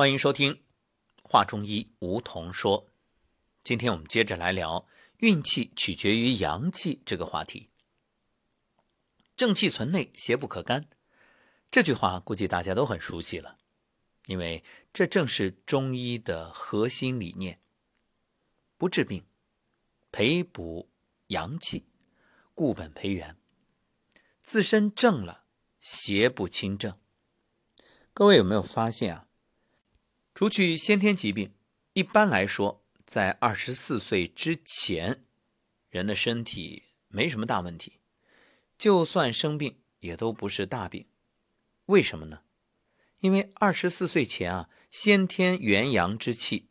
欢迎收听《话中医》，梧桐说。今天我们接着来聊运气取决于阳气这个话题。正气存内，邪不可干。这句话估计大家都很熟悉了，因为这正是中医的核心理念：不治病，培补阳气，固本培元。自身正了，邪不侵正。各位有没有发现啊？除去先天疾病，一般来说，在二十四岁之前，人的身体没什么大问题，就算生病也都不是大病。为什么呢？因为二十四岁前啊，先天元阳之气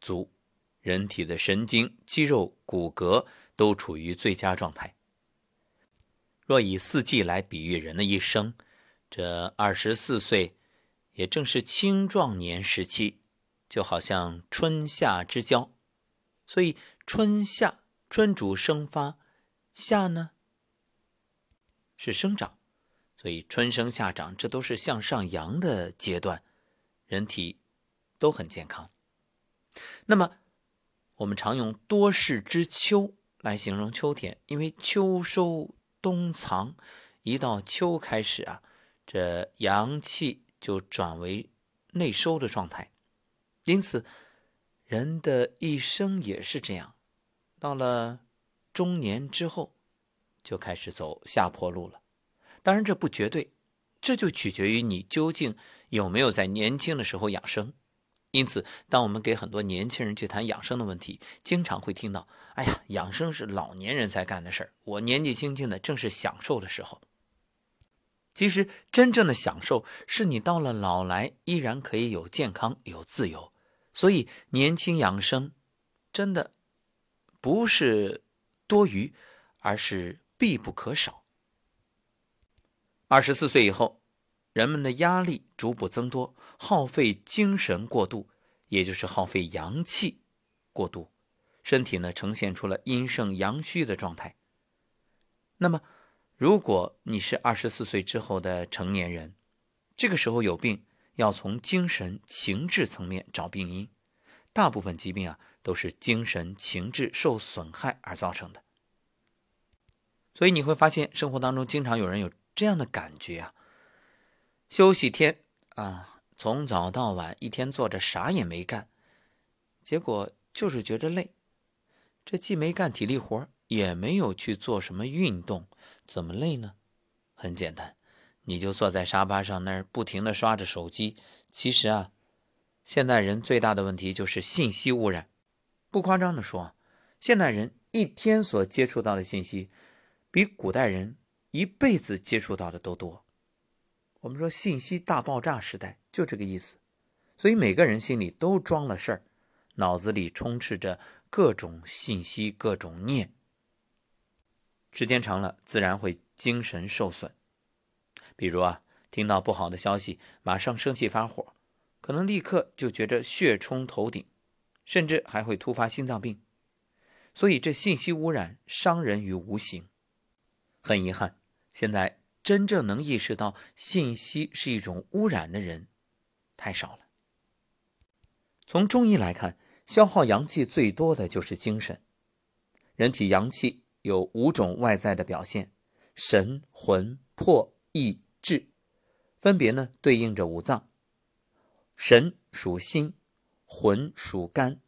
足，人体的神经、肌肉、骨骼都处于最佳状态。若以四季来比喻人的一生，这二十四岁。也正是青壮年时期，就好像春夏之交，所以春夏春主生发，夏呢是生长，所以春生夏长，这都是向上扬的阶段，人体都很健康。那么我们常用多事之秋来形容秋天，因为秋收冬藏，一到秋开始啊，这阳气。就转为内收的状态，因此人的一生也是这样，到了中年之后就开始走下坡路了。当然这不绝对，这就取决于你究竟有没有在年轻的时候养生。因此，当我们给很多年轻人去谈养生的问题，经常会听到：“哎呀，养生是老年人才干的事儿，我年纪轻轻的正是享受的时候。”其实，真正的享受是你到了老来依然可以有健康、有自由。所以，年轻养生真的不是多余，而是必不可少。二十四岁以后，人们的压力逐步增多，耗费精神过度，也就是耗费阳气过度，身体呢呈现出了阴盛阳虚的状态。那么，如果你是二十四岁之后的成年人，这个时候有病，要从精神情志层面找病因。大部分疾病啊，都是精神情志受损害而造成的。所以你会发现，生活当中经常有人有这样的感觉啊：休息天啊，从早到晚一天坐着啥也没干，结果就是觉着累。这既没干体力活也没有去做什么运动。怎么累呢？很简单，你就坐在沙发上那儿不停的刷着手机。其实啊，现代人最大的问题就是信息污染。不夸张的说，现代人一天所接触到的信息，比古代人一辈子接触到的都多。我们说信息大爆炸时代就这个意思。所以每个人心里都装了事儿，脑子里充斥着各种信息、各种念。时间长了，自然会精神受损。比如啊，听到不好的消息，马上生气发火，可能立刻就觉着血冲头顶，甚至还会突发心脏病。所以这信息污染伤人于无形。很遗憾，现在真正能意识到信息是一种污染的人太少了。从中医来看，消耗阳气最多的就是精神。人体阳气。有五种外在的表现，神、魂、魄、意、志，分别呢对应着五脏。神属心，魂属肝，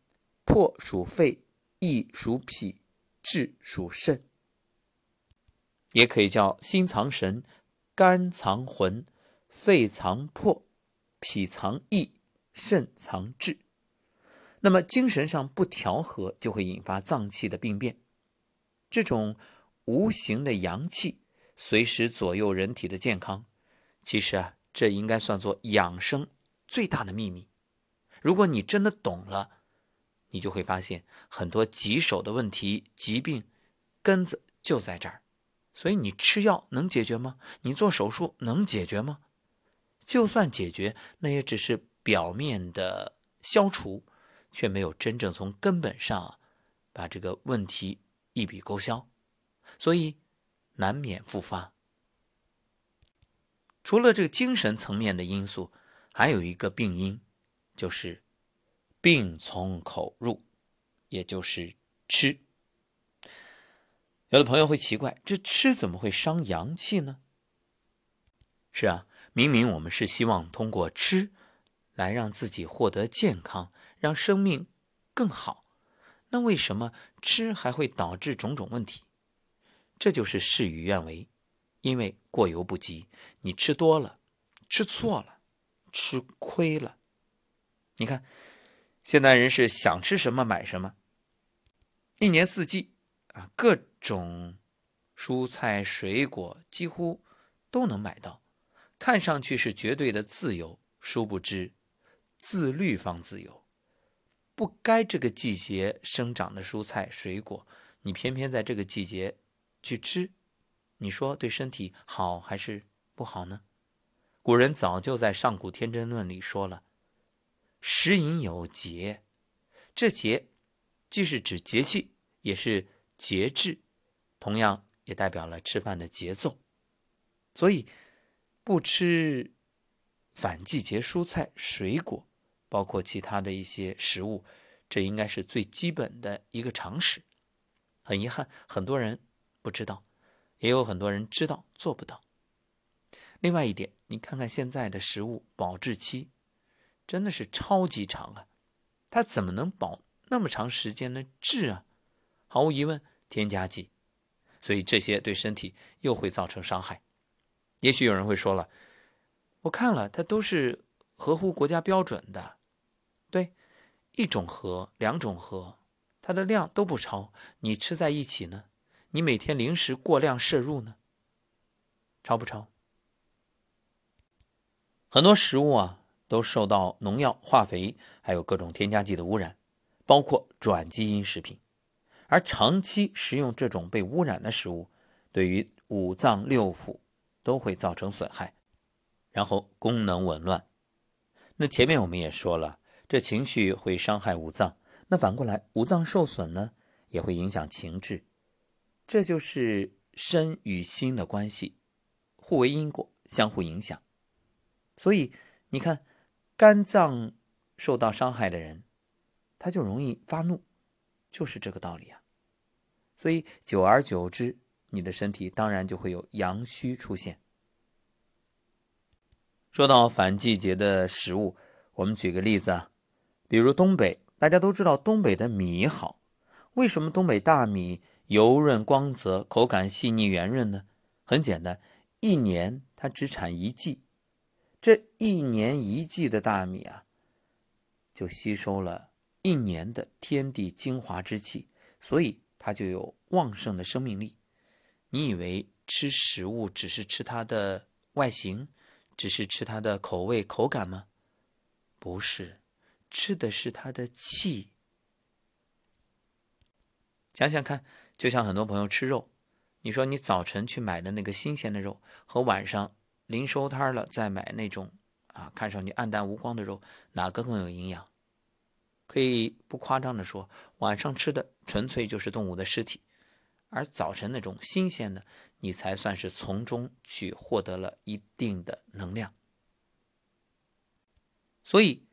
魄属肺，意属脾，志属肾。也可以叫心藏神，肝藏魂，肺藏魄，脾藏意，肾藏志。那么精神上不调和，就会引发脏器的病变。这种无形的阳气随时左右人体的健康，其实啊，这应该算作养生最大的秘密。如果你真的懂了，你就会发现很多棘手的问题、疾病根子就在这儿。所以你吃药能解决吗？你做手术能解决吗？就算解决，那也只是表面的消除，却没有真正从根本上把这个问题。一笔勾销，所以难免复发。除了这个精神层面的因素，还有一个病因，就是病从口入，也就是吃。有的朋友会奇怪，这吃怎么会伤阳气呢？是啊，明明我们是希望通过吃来让自己获得健康，让生命更好，那为什么吃还会导致种种问题？这就是事与愿违，因为过犹不及。你吃多了，吃错了，吃亏了。你看，现代人是想吃什么买什么，一年四季啊，各种蔬菜水果几乎都能买到。看上去是绝对的自由，殊不知自律方自由。不该这个季节生长的蔬菜水果，你偏偏在这个季节去吃，你说对身体好还是不好呢？古人早就在《上古天真论》里说了：“食饮有节。”这节既是指节气，也是节制，同样也代表了吃饭的节奏。所以。不吃反季节蔬菜、水果，包括其他的一些食物，这应该是最基本的一个常识。很遗憾，很多人不知道，也有很多人知道做不到。另外一点，你看看现在的食物保质期真的是超级长啊，它怎么能保那么长时间的质啊？毫无疑问，添加剂，所以这些对身体又会造成伤害。也许有人会说了，我看了，它都是合乎国家标准的，对，一种核、两种核，它的量都不超。你吃在一起呢，你每天零食过量摄入呢，超不超？很多食物啊，都受到农药、化肥还有各种添加剂的污染，包括转基因食品，而长期食用这种被污染的食物，对于五脏六腑。都会造成损害，然后功能紊乱。那前面我们也说了，这情绪会伤害五脏，那反过来五脏受损呢，也会影响情志。这就是身与心的关系，互为因果，相互影响。所以你看，肝脏受到伤害的人，他就容易发怒，就是这个道理啊。所以久而久之。你的身体当然就会有阳虚出现。说到反季节的食物，我们举个例子啊，比如东北，大家都知道东北的米好，为什么东北大米油润光泽、口感细腻圆润呢？很简单，一年它只产一季，这一年一季的大米啊，就吸收了一年的天地精华之气，所以它就有旺盛的生命力。你以为吃食物只是吃它的外形，只是吃它的口味口感吗？不是，吃的是他的气。想想看，就像很多朋友吃肉，你说你早晨去买的那个新鲜的肉，和晚上临收摊了再买那种啊看上去暗淡无光的肉，哪个更有营养？可以不夸张的说，晚上吃的纯粹就是动物的尸体。而早晨那种新鲜的，你才算是从中去获得了一定的能量。所以，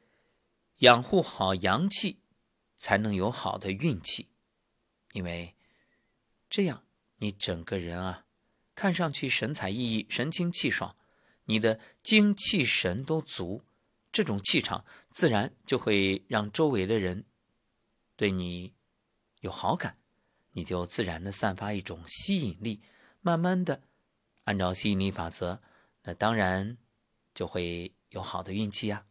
养护好阳气，才能有好的运气。因为这样，你整个人啊，看上去神采奕奕、神清气爽，你的精气神都足，这种气场自然就会让周围的人对你有好感。你就自然的散发一种吸引力，慢慢的，按照吸引力法则，那当然就会有好的运气呀。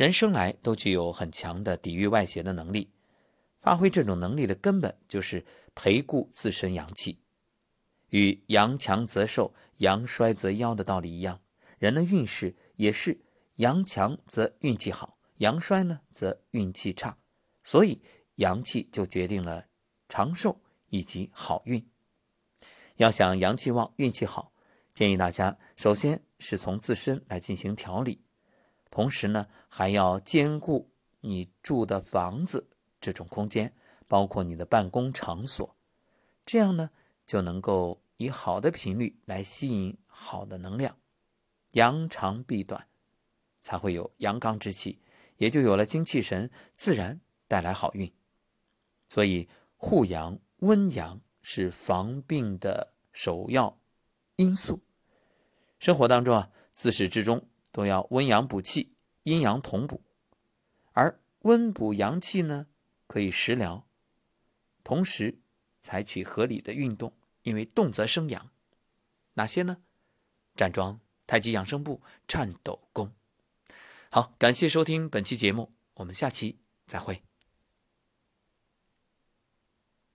人生来都具有很强的抵御外邪的能力，发挥这种能力的根本就是培固自身阳气，与阳强则寿，阳衰则夭的道理一样，人的运势也是阳强则运气好，阳衰呢则运气差。所以，阳气就决定了长寿以及好运。要想阳气旺、运气好，建议大家首先是从自身来进行调理，同时呢，还要兼顾你住的房子这种空间，包括你的办公场所，这样呢，就能够以好的频率来吸引好的能量。扬长避短，才会有阳刚之气，也就有了精气神，自然带来好运。所以护阳温阳是防病的首要因素。生活当中啊，自始至终都要温阳补气，阴阳同补。而温补阳气呢，可以食疗，同时采取合理的运动，因为动则生阳。哪些呢？站桩、太极养生步、颤抖功。好，感谢收听本期节目，我们下期再会。